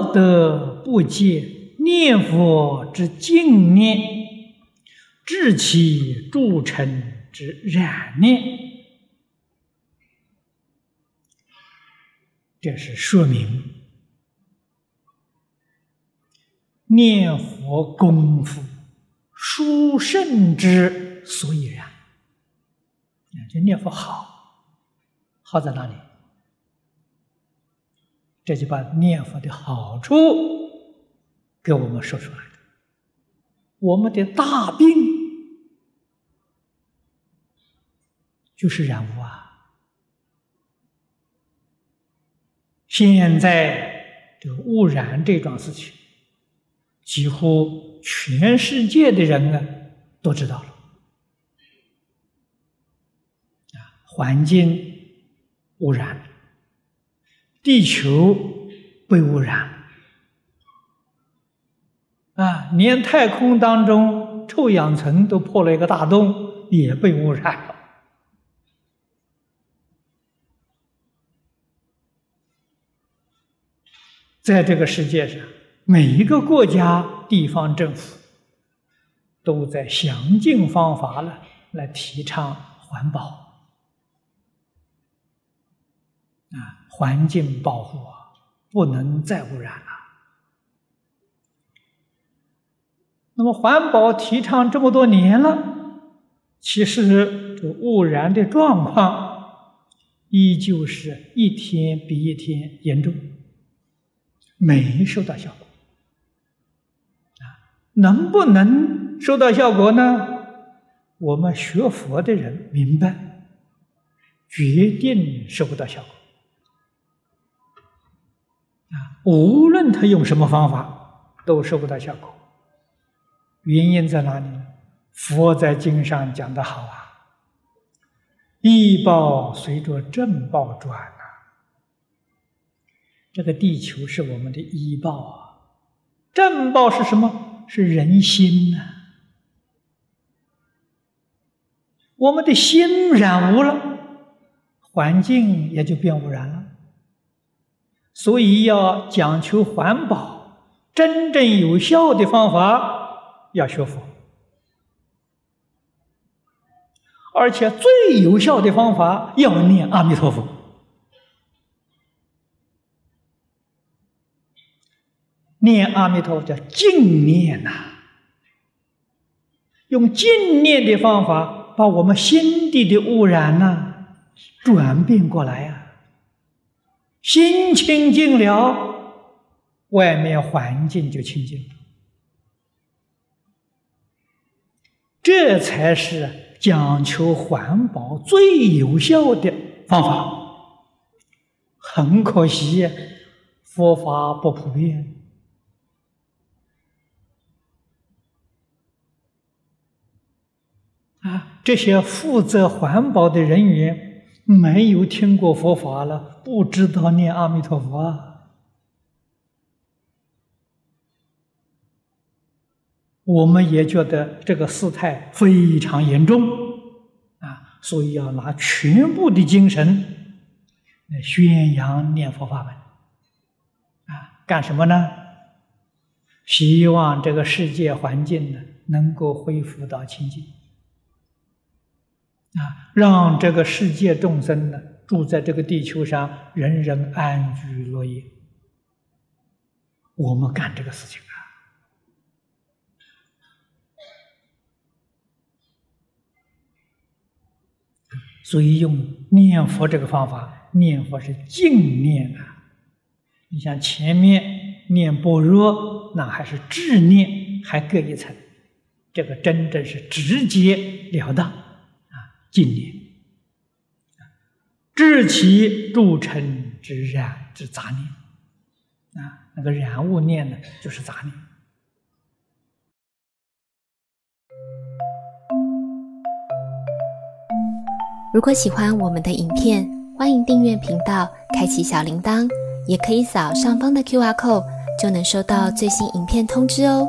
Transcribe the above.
不得不戒念佛之净念，治其诸尘之染念。这是说明念佛功夫殊胜之所以然。这念佛好，好在哪里？这就把念佛的好处给我们说出来了。我们的大病就是染污啊！现在这个污染这桩事情，几乎全世界的人呢都知道了。啊，环境污染。地球被污染，啊，连太空当中臭氧层都破了一个大洞，也被污染了。在这个世界上，每一个国家地方政府都在想尽方法了来提倡环保。啊，环境保护啊，不能再污染了。那么环保提倡这么多年了，其实这污染的状况依旧是一天比一天严重，没收到效果。啊，能不能收到效果呢？我们学佛的人明白，决定收不到效果。啊，无论他用什么方法，都收不到效果。原因在哪里？佛在经上讲的好啊，“医报随着正报转”呐。这个地球是我们的医报啊，正报是什么？是人心呐。我们的心染污了，环境也就变污染了。所以要讲求环保，真正有效的方法要学佛，而且最有效的方法要念阿弥陀佛。念阿弥陀佛叫净念呐，用净念的方法把我们心地的污染呐转变过来呀。心清净了，外面环境就清净了。这才是讲求环保最有效的方法。很可惜，佛法不普遍啊！这些负责环保的人员。没有听过佛法了，不知道念阿弥陀佛啊！我们也觉得这个事态非常严重啊，所以要拿全部的精神来宣扬念佛法门啊！干什么呢？希望这个世界环境呢能够恢复到清净。啊，让这个世界众生呢，住在这个地球上，人人安居乐业。我们干这个事情啊，所以用念佛这个方法，念佛是净念啊。你像前面念般若，那还是智念，还隔一层，这个真正是直截了当。净念，治其著尘之染之杂念啊，那个染物念呢，就是杂念。如果喜欢我们的影片，欢迎订阅频道，开启小铃铛，也可以扫上方的 Q R code，就能收到最新影片通知哦。